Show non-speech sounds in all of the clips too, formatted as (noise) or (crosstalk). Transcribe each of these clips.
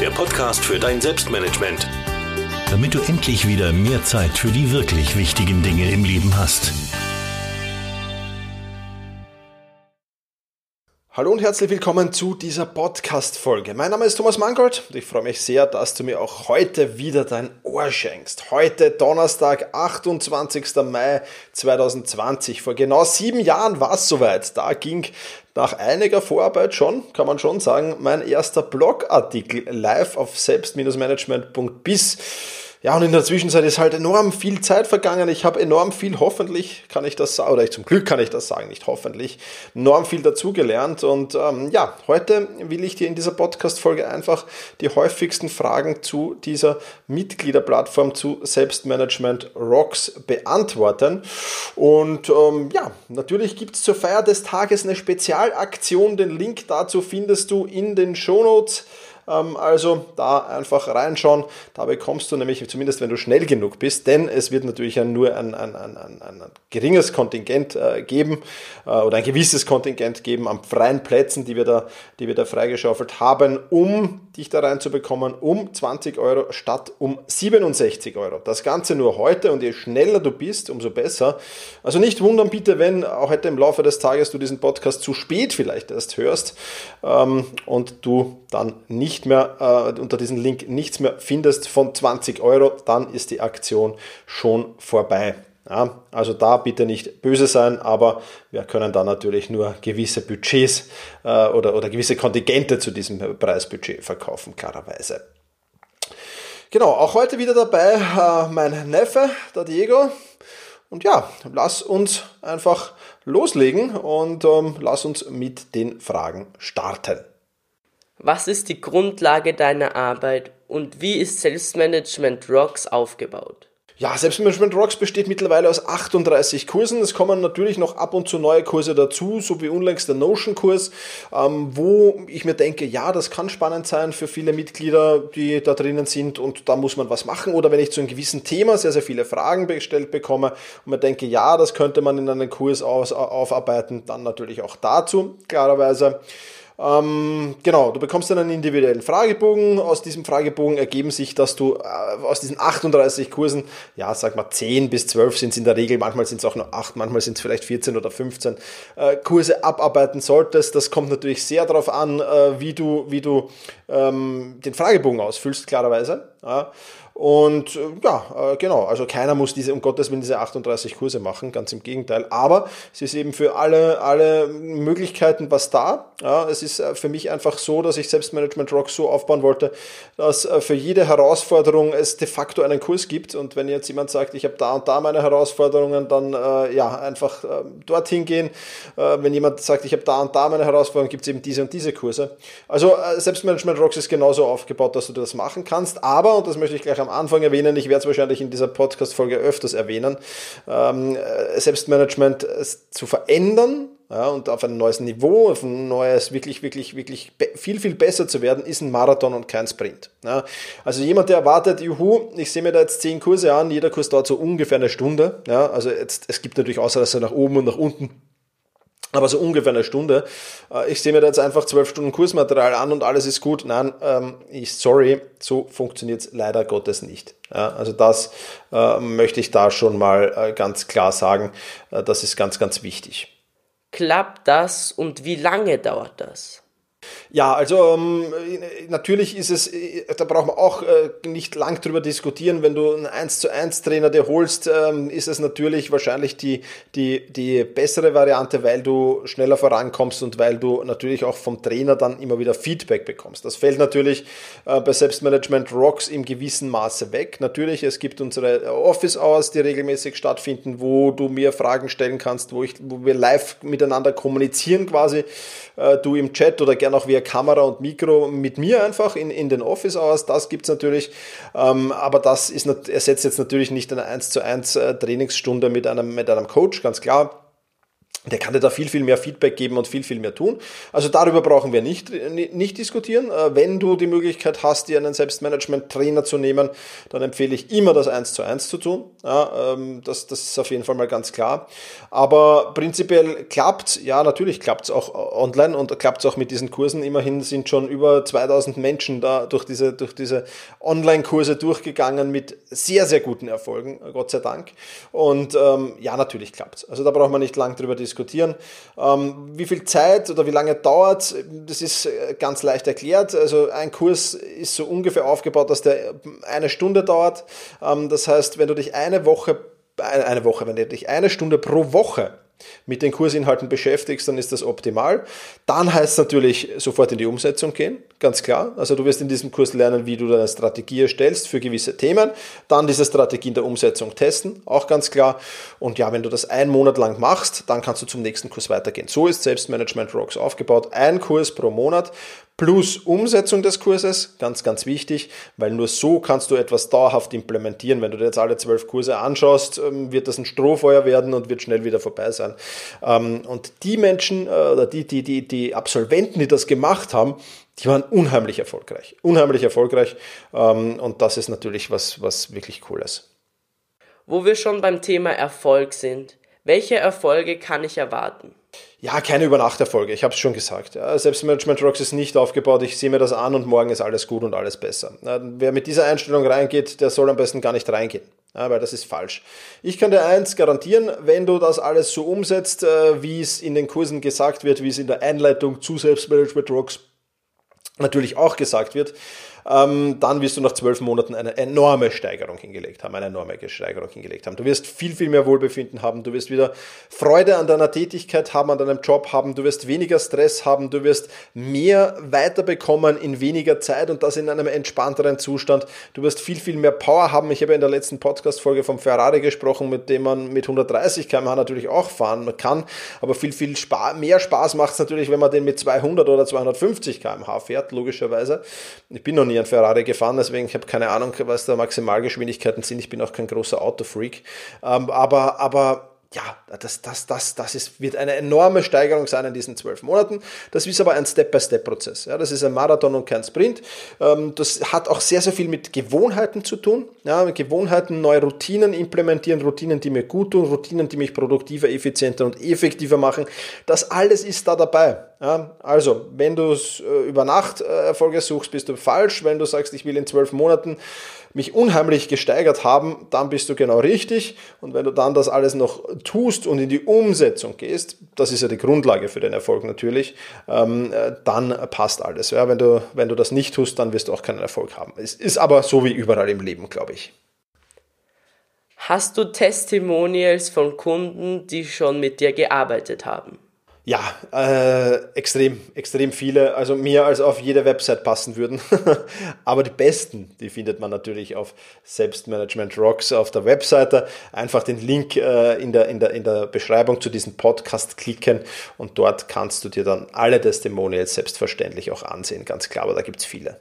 der Podcast für dein Selbstmanagement. Damit du endlich wieder mehr Zeit für die wirklich wichtigen Dinge im Leben hast. Hallo und herzlich willkommen zu dieser Podcast-Folge. Mein Name ist Thomas Mangold und ich freue mich sehr, dass du mir auch heute wieder dein Ohr schenkst. Heute Donnerstag, 28. Mai 2020. Vor genau sieben Jahren war es soweit. Da ging nach einiger Vorarbeit schon, kann man schon sagen, mein erster Blogartikel live auf selbst-management.biz ja, und in der Zwischenzeit ist halt enorm viel Zeit vergangen. Ich habe enorm viel, hoffentlich kann ich das sagen, oder ich, zum Glück kann ich das sagen, nicht hoffentlich, enorm viel dazugelernt. Und ähm, ja, heute will ich dir in dieser Podcast-Folge einfach die häufigsten Fragen zu dieser Mitgliederplattform zu Selbstmanagement Rocks beantworten. Und ähm, ja, natürlich gibt es zur Feier des Tages eine Spezialaktion. Den Link dazu findest du in den Show Notes. Ähm, also da einfach reinschauen. Da bekommst du nämlich, zumindest wenn du schnell genug bist, denn es wird natürlich nur ein, ein, ein, ein, geringes Kontingent äh, geben äh, oder ein gewisses Kontingent geben an freien Plätzen, die wir da, die wir da freigeschaufelt haben, um dich da reinzubekommen, um 20 Euro statt um 67 Euro. Das Ganze nur heute und je schneller du bist, umso besser. Also nicht wundern bitte, wenn auch heute im Laufe des Tages du diesen Podcast zu spät vielleicht erst hörst ähm, und du dann nicht nicht mehr äh, unter diesem Link nichts mehr findest von 20 Euro, dann ist die Aktion schon vorbei. Ja, also da bitte nicht böse sein, aber wir können da natürlich nur gewisse Budgets äh, oder, oder gewisse Kontingente zu diesem Preisbudget verkaufen, klarerweise. Genau, auch heute wieder dabei äh, mein Neffe, der Diego. Und ja, lass uns einfach loslegen und ähm, lass uns mit den Fragen starten. Was ist die Grundlage deiner Arbeit und wie ist Selbstmanagement Rocks aufgebaut? Ja, Selbstmanagement Rocks besteht mittlerweile aus 38 Kursen. Es kommen natürlich noch ab und zu neue Kurse dazu, so wie unlängst der Notion-Kurs, ähm, wo ich mir denke, ja, das kann spannend sein für viele Mitglieder, die da drinnen sind und da muss man was machen. Oder wenn ich zu einem gewissen Thema sehr, sehr viele Fragen gestellt bekomme und mir denke, ja, das könnte man in einem Kurs aufarbeiten, dann natürlich auch dazu, klarerweise. Ähm, genau, du bekommst dann einen individuellen Fragebogen. Aus diesem Fragebogen ergeben sich, dass du äh, aus diesen 38 Kursen, ja, sag mal 10 bis 12 sind es in der Regel, manchmal sind es auch nur 8, manchmal sind es vielleicht 14 oder 15 äh, Kurse abarbeiten solltest. Das kommt natürlich sehr darauf an, äh, wie du, wie du ähm, den Fragebogen ausfüllst, klarerweise. Ja. Und äh, ja, äh, genau, also keiner muss diese, um Gottes Willen, diese 38 Kurse machen, ganz im Gegenteil. Aber es ist eben für alle, alle Möglichkeiten was da. Ja, es ist äh, für mich einfach so, dass ich Selbstmanagement Rock so aufbauen wollte, dass für jede Herausforderung es de facto einen Kurs gibt. Und wenn jetzt jemand sagt, ich habe da und da meine Herausforderungen, dann äh, ja, einfach äh, dorthin gehen. Äh, wenn jemand sagt, ich habe da und da meine Herausforderungen, gibt es eben diese und diese Kurse. Also Selbstmanagement Rocks ist genauso aufgebaut, dass du das machen kannst. Aber, und das möchte ich gleich am Anfang erwähnen, ich werde es wahrscheinlich in dieser Podcast-Folge öfters erwähnen, ähm, Selbstmanagement zu verändern, ja, und auf ein neues Niveau, auf ein neues, wirklich, wirklich, wirklich viel, viel besser zu werden, ist ein Marathon und kein Sprint. Ja, also jemand, der erwartet, juhu, ich sehe mir da jetzt zehn Kurse an, jeder Kurs dauert so ungefähr eine Stunde. Ja, also jetzt, es gibt natürlich Ausreißer nach oben und nach unten aber so ungefähr eine Stunde. Äh, ich sehe mir da jetzt einfach zwölf Stunden Kursmaterial an und alles ist gut. Nein, ähm, ich, sorry, so funktioniert es leider Gottes nicht. Ja, also das äh, möchte ich da schon mal äh, ganz klar sagen. Äh, das ist ganz, ganz wichtig. Klappt das und wie lange dauert das? Ja, also ähm, natürlich ist es, da braucht man auch äh, nicht lang drüber diskutieren. Wenn du einen 1 zu 1 Trainer dir holst, ähm, ist es natürlich wahrscheinlich die, die, die bessere Variante, weil du schneller vorankommst und weil du natürlich auch vom Trainer dann immer wieder Feedback bekommst. Das fällt natürlich äh, bei Selbstmanagement Rocks im gewissen Maße weg. Natürlich, es gibt unsere Office Hours, die regelmäßig stattfinden, wo du mir Fragen stellen kannst, wo, ich, wo wir live miteinander kommunizieren quasi, äh, du im Chat oder gerne auch via Kamera und Mikro mit mir einfach in, in den Office aus. Das gibt es natürlich. Ähm, aber das ist, ersetzt jetzt natürlich nicht eine 1 zu 1 äh, Trainingsstunde mit einem, mit einem Coach, ganz klar der kann dir da viel, viel mehr Feedback geben und viel, viel mehr tun. Also darüber brauchen wir nicht, nicht diskutieren. Äh, wenn du die Möglichkeit hast, dir einen Selbstmanagement-Trainer zu nehmen, dann empfehle ich immer das 1 zu 1 zu tun. Ja, ähm, das, das ist auf jeden Fall mal ganz klar. Aber prinzipiell klappt ja, natürlich klappt es auch online und klappt es auch mit diesen Kursen. Immerhin sind schon über 2000 Menschen da durch diese, durch diese Online-Kurse durchgegangen mit sehr, sehr guten Erfolgen, Gott sei Dank. Und ähm, ja, natürlich klappt es. Also da braucht man nicht lang drüber diskutieren. Ähm, wie viel Zeit oder wie lange dauert, das ist äh, ganz leicht erklärt. Also ein Kurs ist so ungefähr aufgebaut, dass der eine Stunde dauert. Ähm, das heißt, wenn du dich eine Woche, eine Woche, wenn du dich eine Stunde pro Woche mit den Kursinhalten beschäftigst, dann ist das optimal. Dann heißt es natürlich sofort in die Umsetzung gehen, ganz klar. Also du wirst in diesem Kurs lernen, wie du deine Strategie erstellst für gewisse Themen, dann diese Strategie in der Umsetzung testen, auch ganz klar. Und ja, wenn du das einen Monat lang machst, dann kannst du zum nächsten Kurs weitergehen. So ist Selbstmanagement Rocks aufgebaut. Ein Kurs pro Monat plus Umsetzung des Kurses, ganz, ganz wichtig, weil nur so kannst du etwas dauerhaft implementieren. Wenn du dir jetzt alle zwölf Kurse anschaust, ähm, wird das ein Strohfeuer werden und wird schnell wieder vorbei sein. Ähm, und die Menschen äh, oder die, die, die, die Absolventen, die das gemacht haben, die waren unheimlich erfolgreich. Unheimlich erfolgreich. Ähm, und das ist natürlich was, was wirklich cool ist. Wo wir schon beim Thema Erfolg sind, welche Erfolge kann ich erwarten? Ja, keine Übernachterfolge, ich habe es schon gesagt. Selbstmanagement Rocks ist nicht aufgebaut, ich sehe mir das an und morgen ist alles gut und alles besser. Wer mit dieser Einstellung reingeht, der soll am besten gar nicht reingehen, weil das ist falsch. Ich kann dir eins garantieren, wenn du das alles so umsetzt, äh, wie es in den Kursen gesagt wird, wie es in der Einleitung zu Selbstmanagement Rocks natürlich auch gesagt wird, dann wirst du nach zwölf Monaten eine enorme Steigerung hingelegt haben, eine enorme Steigerung hingelegt haben. Du wirst viel, viel mehr Wohlbefinden haben, du wirst wieder Freude an deiner Tätigkeit haben, an deinem Job haben, du wirst weniger Stress haben, du wirst mehr weiterbekommen in weniger Zeit und das in einem entspannteren Zustand. Du wirst viel, viel mehr Power haben. Ich habe in der letzten Podcast-Folge vom Ferrari gesprochen, mit dem man mit 130 km/h natürlich auch fahren kann, aber viel, viel Spa mehr Spaß macht es natürlich, wenn man den mit 200 oder 250 km/h fährt, logischerweise. Ich bin noch nie ein Ferrari gefahren, deswegen ich habe keine Ahnung, was da Maximalgeschwindigkeiten sind. Ich bin auch kein großer Autofreak. Ähm, aber, aber ja, das, das, das, das ist, wird eine enorme Steigerung sein in diesen zwölf Monaten. Das ist aber ein Step-by-Step-Prozess. Ja, das ist ein Marathon und kein Sprint. Ähm, das hat auch sehr, sehr viel mit Gewohnheiten zu tun. Ja, Gewohnheiten, neue Routinen implementieren, Routinen, die mir gut tun, Routinen, die mich produktiver, effizienter und effektiver machen. Das alles ist da dabei. Ja, also, wenn du äh, über Nacht äh, Erfolge suchst, bist du falsch. Wenn du sagst, ich will in zwölf Monaten mich unheimlich gesteigert haben, dann bist du genau richtig. Und wenn du dann das alles noch tust und in die Umsetzung gehst, das ist ja die Grundlage für den Erfolg natürlich, ähm, äh, dann passt alles. Ja, wenn, du, wenn du das nicht tust, dann wirst du auch keinen Erfolg haben. Es ist aber so wie überall im Leben, glaube ich. Hast du Testimonials von Kunden, die schon mit dir gearbeitet haben? Ja, äh, extrem, extrem viele. Also mehr als auf jede Website passen würden. (laughs) Aber die besten, die findet man natürlich auf Selbstmanagement Rocks auf der Webseite. Einfach den Link äh, in, der, in, der, in der Beschreibung zu diesem Podcast klicken und dort kannst du dir dann alle Testimonials selbstverständlich auch ansehen. Ganz klar, aber da gibt es viele.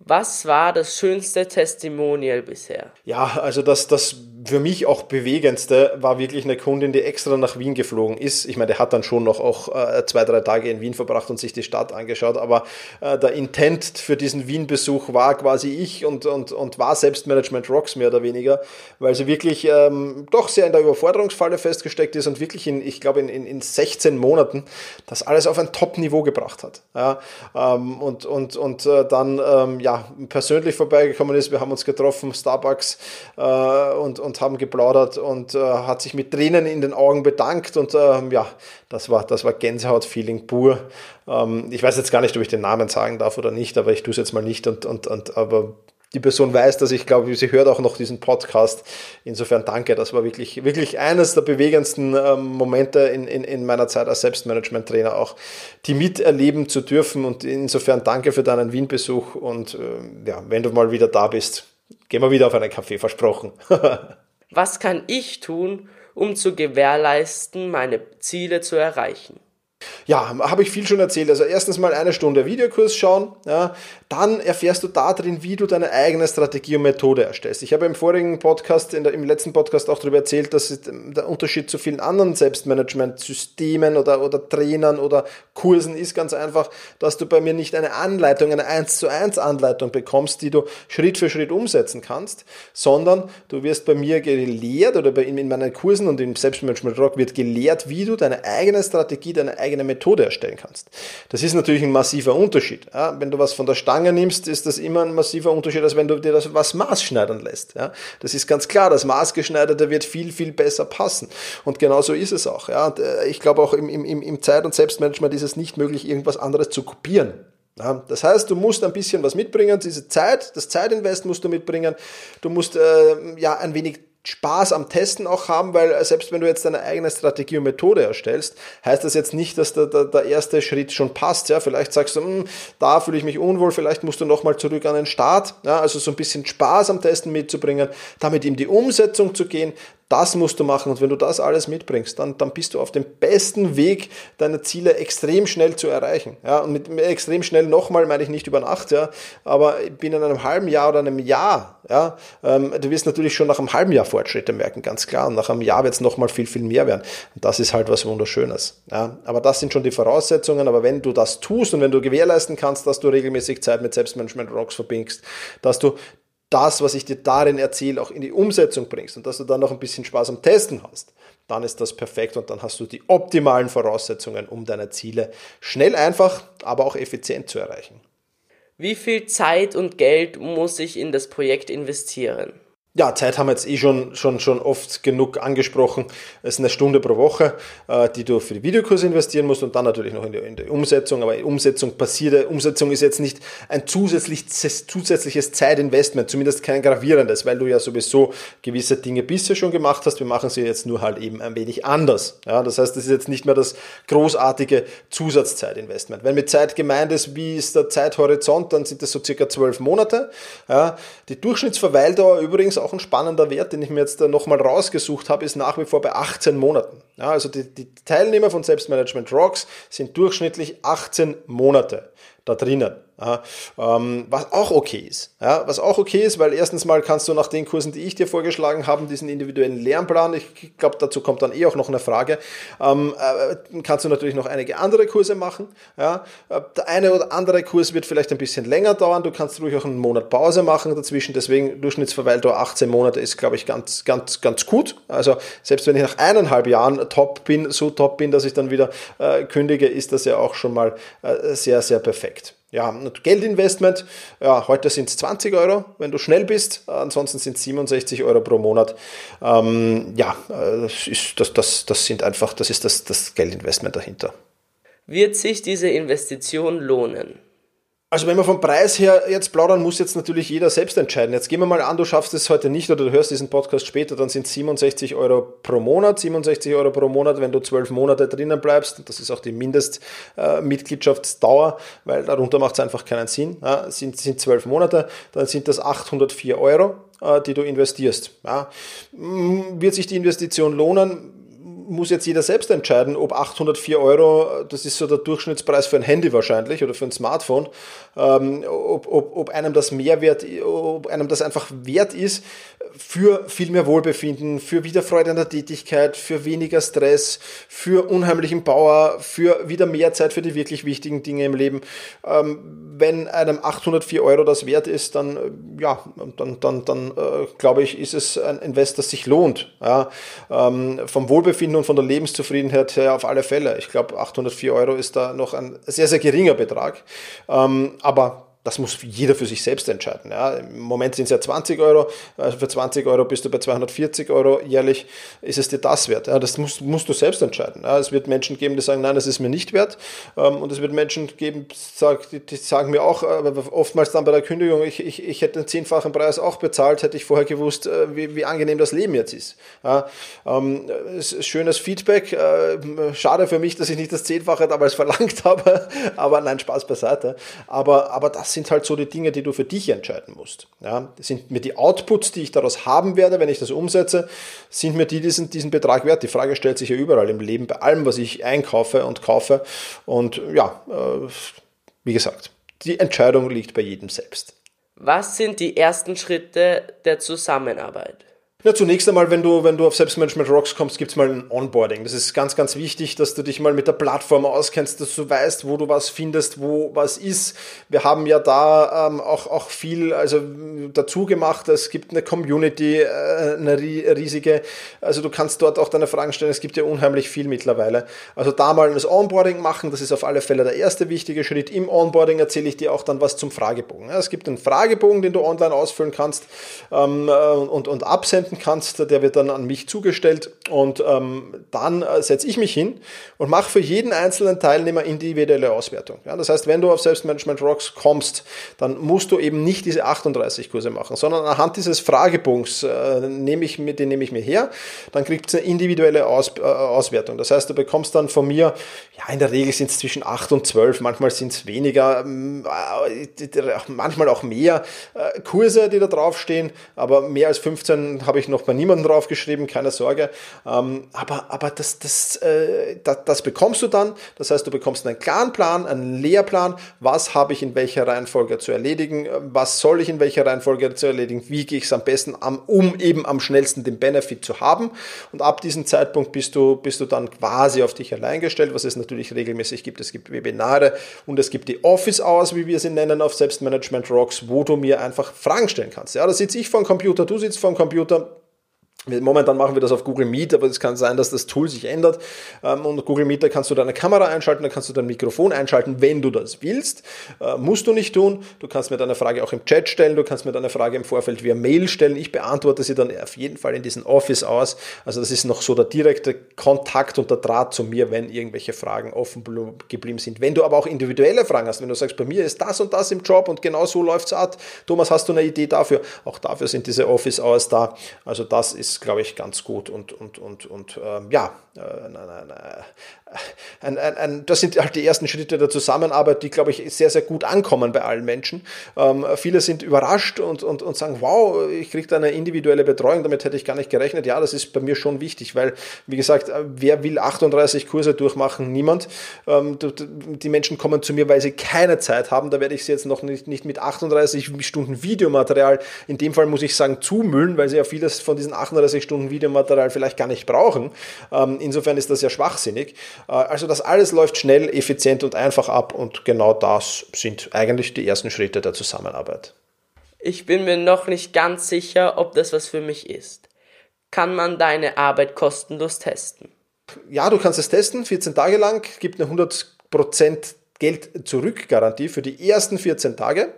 Was war das schönste Testimonial bisher? Ja, also das, das für mich auch bewegendste war wirklich eine Kundin, die extra nach Wien geflogen ist. Ich meine, der hat dann schon noch auch äh, zwei, drei Tage in Wien verbracht und sich die Stadt angeschaut, aber äh, der Intent für diesen Wien-Besuch war quasi ich und, und, und war Selbstmanagement Rocks mehr oder weniger, weil sie wirklich ähm, doch sehr in der Überforderungsfalle festgesteckt ist und wirklich in, ich glaube, in, in, in 16 Monaten das alles auf ein Top-Niveau gebracht hat. Ja, ähm, und und, und äh, dann ähm, ja, persönlich vorbeigekommen ist. Wir haben uns getroffen, Starbucks, äh, und, und haben geplaudert und äh, hat sich mit Tränen in den Augen bedankt. Und äh, ja, das war, das war Gänsehaut-Feeling pur. Ähm, ich weiß jetzt gar nicht, ob ich den Namen sagen darf oder nicht, aber ich tue es jetzt mal nicht. Und, und, und, aber die Person weiß, dass ich glaube, sie hört auch noch diesen Podcast. Insofern danke, das war wirklich, wirklich eines der bewegendsten ähm, Momente in, in, in meiner Zeit als Selbstmanagement-Trainer auch, die miterleben zu dürfen. Und insofern danke für deinen Wien-Besuch und äh, ja, wenn du mal wieder da bist, gehen wir wieder auf einen Kaffee, versprochen. (laughs) Was kann ich tun, um zu gewährleisten, meine Ziele zu erreichen? Ja, habe ich viel schon erzählt. Also erstens mal eine Stunde Videokurs schauen, ja, dann erfährst du da drin, wie du deine eigene Strategie und Methode erstellst. Ich habe im vorigen Podcast, der, im letzten Podcast auch darüber erzählt, dass der Unterschied zu vielen anderen Selbstmanagement-Systemen oder, oder Trainern oder Kursen ist ganz einfach, dass du bei mir nicht eine Anleitung, eine 1 zu 1 Anleitung bekommst, die du Schritt für Schritt umsetzen kannst, sondern du wirst bei mir gelehrt oder bei, in meinen Kursen und im Selbstmanagement Rock wird gelehrt, wie du deine eigene Strategie, deine eigene Methode erstellen kannst. Das ist natürlich ein massiver Unterschied. Ja, wenn du was von der Stange nimmst, ist das immer ein massiver Unterschied, als wenn du dir das was maßschneidern lässt. Ja? Das ist ganz klar, das maßgeschneiderte wird viel, viel besser passen. Und genau so ist es auch. Ja? Äh, ich glaube auch im, im, im Zeit- und Selbstmanagement ist es nicht möglich, irgendwas anderes zu kopieren. Ja, das heißt, du musst ein bisschen was mitbringen, diese Zeit, das Zeitinvest musst du mitbringen. Du musst äh, ja ein wenig Spaß am Testen auch haben, weil äh, selbst wenn du jetzt deine eigene Strategie und Methode erstellst, heißt das jetzt nicht, dass der, der, der erste Schritt schon passt. Ja, vielleicht sagst du, hm, da fühle ich mich unwohl, vielleicht musst du nochmal zurück an den Start. Ja, also so ein bisschen Spaß am Testen mitzubringen, damit in die Umsetzung zu gehen, das musst du machen und wenn du das alles mitbringst, dann, dann bist du auf dem besten Weg, deine Ziele extrem schnell zu erreichen. Ja, und mit extrem schnell nochmal meine ich nicht über Nacht, ja, aber binnen einem halben Jahr oder einem Jahr, ja, ähm, du wirst natürlich schon nach einem halben Jahr Fortschritte merken, ganz klar. Und nach einem Jahr wird es nochmal viel, viel mehr werden. Und das ist halt was Wunderschönes. Ja. Aber das sind schon die Voraussetzungen. Aber wenn du das tust und wenn du gewährleisten kannst, dass du regelmäßig Zeit mit Selbstmanagement Rocks verbringst, dass du das, was ich dir darin erzähle, auch in die Umsetzung bringst und dass du dann noch ein bisschen Spaß am Testen hast, dann ist das perfekt und dann hast du die optimalen Voraussetzungen, um deine Ziele schnell, einfach, aber auch effizient zu erreichen. Wie viel Zeit und Geld muss ich in das Projekt investieren? Ja, Zeit haben wir jetzt eh schon, schon, schon oft genug angesprochen. Es ist eine Stunde pro Woche, äh, die du für die Videokurse investieren musst und dann natürlich noch in die, in die Umsetzung. Aber Umsetzung passiert, Umsetzung ist jetzt nicht ein zusätzliches, zusätzliches Zeitinvestment, zumindest kein gravierendes, weil du ja sowieso gewisse Dinge bisher schon gemacht hast. Wir machen sie jetzt nur halt eben ein wenig anders. Ja, das heißt, das ist jetzt nicht mehr das großartige Zusatzzeitinvestment. Wenn mit Zeit gemeint ist, wie ist der Zeithorizont, dann sind das so circa zwölf Monate. Ja, die Durchschnittsverweildauer übrigens auch ein spannender Wert, den ich mir jetzt nochmal rausgesucht habe, ist nach wie vor bei 18 Monaten. Ja, also die, die Teilnehmer von Selbstmanagement Rocks sind durchschnittlich 18 Monate da drinnen. Ja, ähm, was auch okay ist. Ja, was auch okay ist, weil erstens mal kannst du nach den Kursen, die ich dir vorgeschlagen habe, diesen individuellen Lernplan, ich glaube, dazu kommt dann eh auch noch eine Frage, ähm, äh, kannst du natürlich noch einige andere Kurse machen. Ja, äh, der eine oder andere Kurs wird vielleicht ein bisschen länger dauern, du kannst ruhig auch einen Monat Pause machen dazwischen, deswegen Durchschnittsverweildauer 18 Monate ist, glaube ich, ganz, ganz, ganz gut. Also selbst wenn ich nach eineinhalb Jahren top bin, so top bin, dass ich dann wieder äh, kündige, ist das ja auch schon mal äh, sehr, sehr perfekt. Ja, Geldinvestment, ja, heute sind es 20 Euro, wenn du schnell bist, ansonsten sind es 67 Euro pro Monat. Ähm, ja, äh, das, ist, das, das, das sind einfach, das ist das, das Geldinvestment dahinter. Wird sich diese Investition lohnen? Also wenn man vom Preis her jetzt plaudern, muss jetzt natürlich jeder selbst entscheiden. Jetzt gehen wir mal an, du schaffst es heute nicht oder du hörst diesen Podcast später, dann sind 67 Euro pro Monat. 67 Euro pro Monat, wenn du zwölf Monate drinnen bleibst. Das ist auch die Mindestmitgliedschaftsdauer, weil darunter macht es einfach keinen Sinn. Ja, sind, sind zwölf Monate, dann sind das 804 Euro, äh, die du investierst. Ja, wird sich die Investition lohnen? Muss jetzt jeder selbst entscheiden, ob 804 Euro, das ist so der Durchschnittspreis für ein Handy wahrscheinlich oder für ein Smartphone, ähm, ob, ob, ob einem das mehr wert, ob einem das einfach wert ist für viel mehr Wohlbefinden, für wieder Freude an der Tätigkeit, für weniger Stress, für unheimlichen Power, für wieder mehr Zeit für die wirklich wichtigen Dinge im Leben. Ähm, wenn einem 804 Euro das wert ist, dann, äh, ja, dann, dann, dann äh, glaube ich, ist es ein Invest, das sich lohnt. Ja? Ähm, vom Wohlbefinden und von der Lebenszufriedenheit her auf alle Fälle. Ich glaube, 804 Euro ist da noch ein sehr, sehr geringer Betrag. Ähm, aber das muss jeder für sich selbst entscheiden. Ja. Im Moment sind es ja 20 Euro, also für 20 Euro bist du bei 240 Euro jährlich, ist es dir das wert. Ja. Das musst, musst du selbst entscheiden. Ja. Es wird Menschen geben, die sagen, nein, das ist mir nicht wert. Ähm, und es wird Menschen geben, die sagen mir auch äh, oftmals dann bei der Kündigung, ich, ich, ich hätte den zehnfachen Preis auch bezahlt, hätte ich vorher gewusst, äh, wie, wie angenehm das Leben jetzt ist. Ähm, schönes Feedback. Äh, schade für mich, dass ich nicht das Zehnfache damals (laughs) verlangt habe, aber nein, Spaß beiseite. Aber, aber das sind halt so die Dinge, die du für dich entscheiden musst. Ja, sind mir die Outputs, die ich daraus haben werde, wenn ich das umsetze, sind mir die diesen, diesen Betrag wert. Die Frage stellt sich ja überall im Leben, bei allem, was ich einkaufe und kaufe. Und ja, äh, wie gesagt, die Entscheidung liegt bei jedem selbst. Was sind die ersten Schritte der Zusammenarbeit? Ja, zunächst einmal, wenn du, wenn du auf Selbstmanagement Rocks kommst, gibt es mal ein Onboarding. Das ist ganz, ganz wichtig, dass du dich mal mit der Plattform auskennst, dass du weißt, wo du was findest, wo was ist. Wir haben ja da ähm, auch, auch viel also, dazu gemacht. Es gibt eine Community, äh, eine riesige. Also du kannst dort auch deine Fragen stellen. Es gibt ja unheimlich viel mittlerweile. Also da mal das Onboarding machen, das ist auf alle Fälle der erste wichtige Schritt. Im Onboarding erzähle ich dir auch dann was zum Fragebogen. Ja, es gibt einen Fragebogen, den du online ausfüllen kannst ähm, äh, und, und absenden verwenden kannst, der wird dann an mich zugestellt und ähm, dann äh, setze ich mich hin und mache für jeden einzelnen Teilnehmer individuelle Auswertung. Ja, das heißt, wenn du auf Selbstmanagement Rocks kommst, dann musst du eben nicht diese 38 Kurse machen, sondern anhand dieses Fragebogens äh, nehme ich mir, den nehme ich mir her, dann kriegt es eine individuelle Aus, äh, Auswertung. Das heißt, du bekommst dann von mir, ja, in der Regel sind es zwischen 8 und 12, manchmal sind es weniger, ähm, äh, manchmal auch mehr äh, Kurse, die da draufstehen, aber mehr als 15 habe ich ich noch bei niemandem draufgeschrieben, keine Sorge. Ähm, aber aber das, das, äh, das, das bekommst du dann. Das heißt, du bekommst einen klaren Plan, einen Lehrplan. Was habe ich in welcher Reihenfolge zu erledigen? Was soll ich in welcher Reihenfolge zu erledigen? Wie gehe ich es am besten an, um eben am schnellsten den Benefit zu haben? Und ab diesem Zeitpunkt bist du, bist du dann quasi auf dich allein gestellt, was es natürlich regelmäßig gibt. Es gibt Webinare und es gibt die Office Hours, wie wir sie nennen, auf Selbstmanagement Rocks, wo du mir einfach Fragen stellen kannst. Ja, da sitze ich vor dem Computer, du sitzt vor dem Computer, Momentan machen wir das auf Google Meet, aber es kann sein, dass das Tool sich ändert. Ähm, und Google Meet, da kannst du deine Kamera einschalten, da kannst du dein Mikrofon einschalten, wenn du das willst. Äh, musst du nicht tun. Du kannst mir deine Frage auch im Chat stellen, du kannst mir deine Frage im Vorfeld via Mail stellen. Ich beantworte sie dann auf jeden Fall in diesen Office aus. Also das ist noch so der direkte Kontakt und der Draht zu mir, wenn irgendwelche Fragen offen geblieben sind. Wenn du aber auch individuelle Fragen hast, wenn du sagst, bei mir ist das und das im Job und genau so läuft's ab. Thomas, hast du eine Idee dafür? Auch dafür sind diese Office Hours da. Also das ist ist, glaube ich, ganz gut und, und, und, und ähm, ja, äh, ein, ein, ein, das sind halt die ersten Schritte der Zusammenarbeit, die, glaube ich, sehr, sehr gut ankommen bei allen Menschen. Ähm, viele sind überrascht und, und, und sagen, wow, ich kriege da eine individuelle Betreuung, damit hätte ich gar nicht gerechnet. Ja, das ist bei mir schon wichtig, weil, wie gesagt, wer will 38 Kurse durchmachen? Niemand. Ähm, die Menschen kommen zu mir, weil sie keine Zeit haben. Da werde ich sie jetzt noch nicht, nicht mit 38 Stunden Videomaterial, in dem Fall muss ich sagen, zumüllen, weil sie ja vieles von diesen 38 Stunden Videomaterial vielleicht gar nicht brauchen. Ähm, insofern ist das ja schwachsinnig. Äh, also das alles läuft schnell, effizient und einfach ab und genau das sind eigentlich die ersten Schritte der Zusammenarbeit. Ich bin mir noch nicht ganz sicher, ob das was für mich ist. Kann man deine Arbeit kostenlos testen? Ja, du kannst es testen, 14 Tage lang, gibt eine 100% Geld zurück Garantie für die ersten 14 Tage.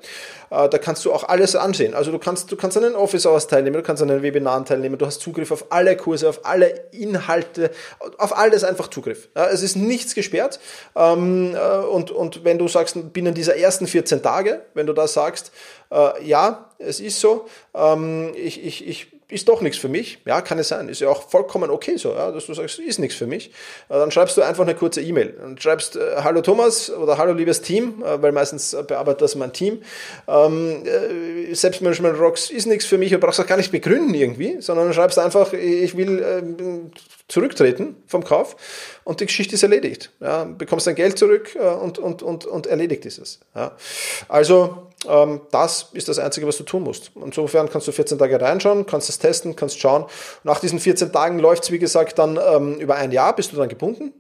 Äh, da kannst du auch alles ansehen. Also du kannst, du kannst an den Office Hours teilnehmen, du kannst an den Webinaren teilnehmen, du hast Zugriff auf alle Kurse, auf alle Inhalte, auf alles einfach Zugriff. Es ist nichts gesperrt. Ähm, äh, und, und wenn du sagst, binnen dieser ersten 14 Tage, wenn du da sagst, äh, ja, es ist so, ähm, ich, ich, ich ist doch nichts für mich. Ja, kann es sein. Ist ja auch vollkommen okay so, ja, dass du sagst, ist nichts für mich. Äh, dann schreibst du einfach eine kurze E-Mail. Dann schreibst äh, Hallo Thomas oder Hallo liebes Team, äh, weil meistens bearbeitet das mein Team. Ähm, Selbstmanagement Rocks ist nichts für mich und brauchst auch gar nicht begründen irgendwie, sondern schreibst einfach, ich will zurücktreten vom Kauf und die Geschichte ist erledigt. Ja, bekommst dein Geld zurück und, und, und, und erledigt ist es. Ja. Also ähm, das ist das Einzige, was du tun musst. Insofern kannst du 14 Tage reinschauen, kannst es testen, kannst schauen. Nach diesen 14 Tagen läuft es, wie gesagt, dann ähm, über ein Jahr, bist du dann gebunden.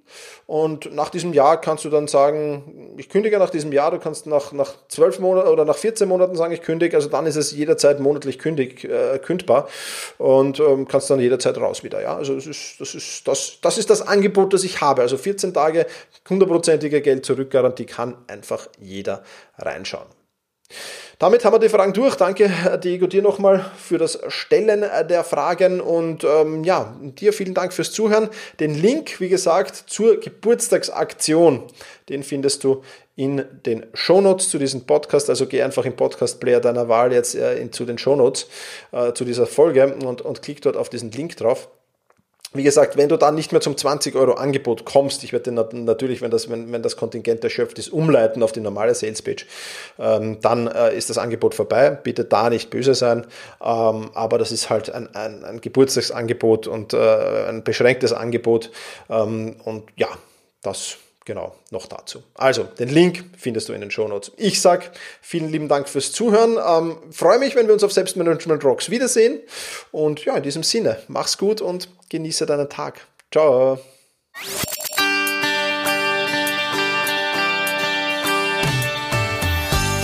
Und nach diesem Jahr kannst du dann sagen, ich kündige nach diesem Jahr, du kannst nach, nach 12 Monaten oder nach 14 Monaten sagen, ich kündige. Also dann ist es jederzeit monatlich kündig, äh, kündbar und ähm, kannst dann jederzeit raus wieder. Ja? Also das ist, das, ist, das, das ist das Angebot, das ich habe. Also 14 Tage, hundertprozentige Geld-Zurück-Garantie kann einfach jeder reinschauen. Damit haben wir die Fragen durch. Danke, Diego, dir nochmal für das Stellen der Fragen und ähm, ja, dir vielen Dank fürs Zuhören. Den Link, wie gesagt, zur Geburtstagsaktion, den findest du in den Shownotes zu diesem Podcast. Also geh einfach im Podcast-Player deiner Wahl jetzt äh, in, zu den Shownotes äh, zu dieser Folge und, und klick dort auf diesen Link drauf wie gesagt, wenn du dann nicht mehr zum 20 Euro Angebot kommst, ich werde natürlich, wenn das, wenn, wenn das Kontingent erschöpft ist, umleiten auf die normale Salespage, ähm, dann äh, ist das Angebot vorbei. Bitte da nicht böse sein, ähm, aber das ist halt ein, ein, ein Geburtstagsangebot und äh, ein beschränktes Angebot ähm, und ja, das genau noch dazu. Also, den Link findest du in den Show Notes. Ich sag vielen lieben Dank fürs Zuhören. Ähm, Freue mich, wenn wir uns auf Selbstmanagement Rocks wiedersehen. Und ja, in diesem Sinne, mach's gut und genieße deinen Tag. Ciao.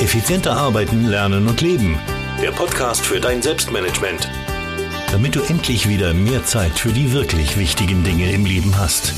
Effizienter arbeiten, lernen und leben. Der Podcast für dein Selbstmanagement. Damit du endlich wieder mehr Zeit für die wirklich wichtigen Dinge im Leben hast.